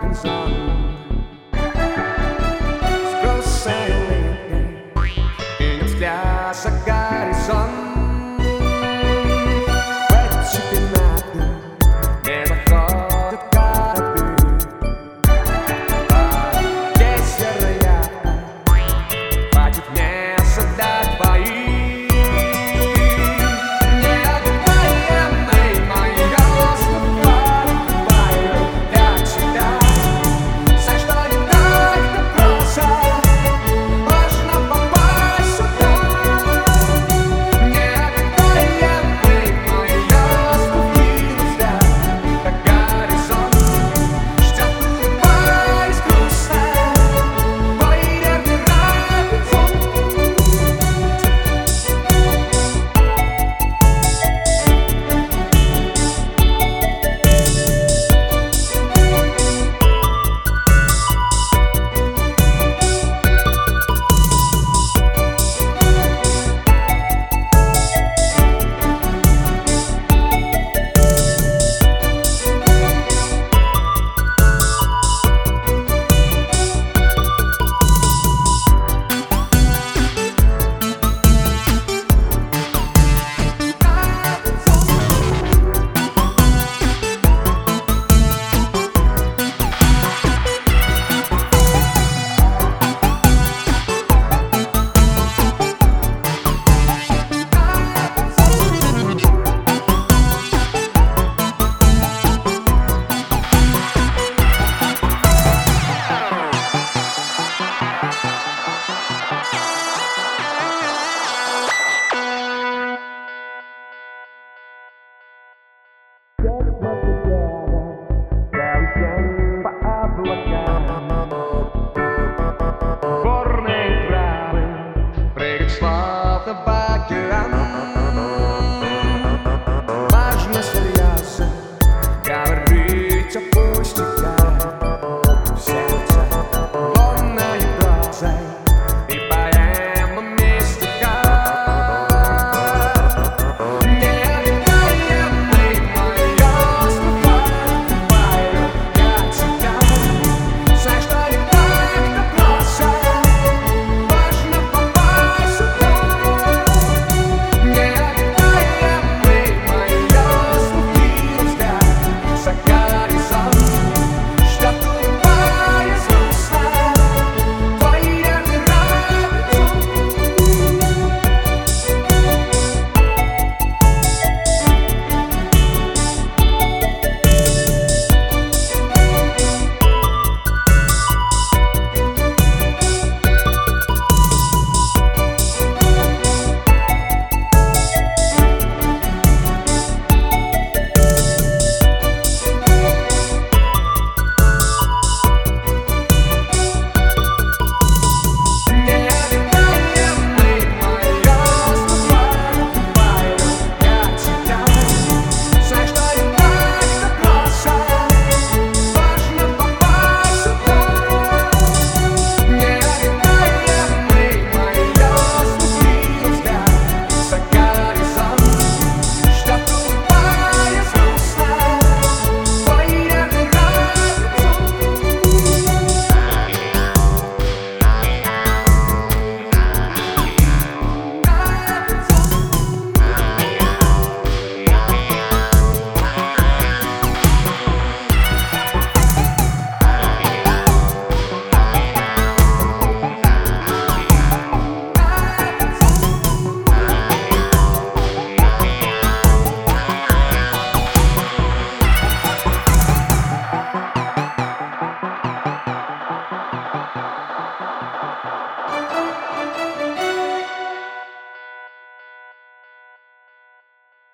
Arkansas. De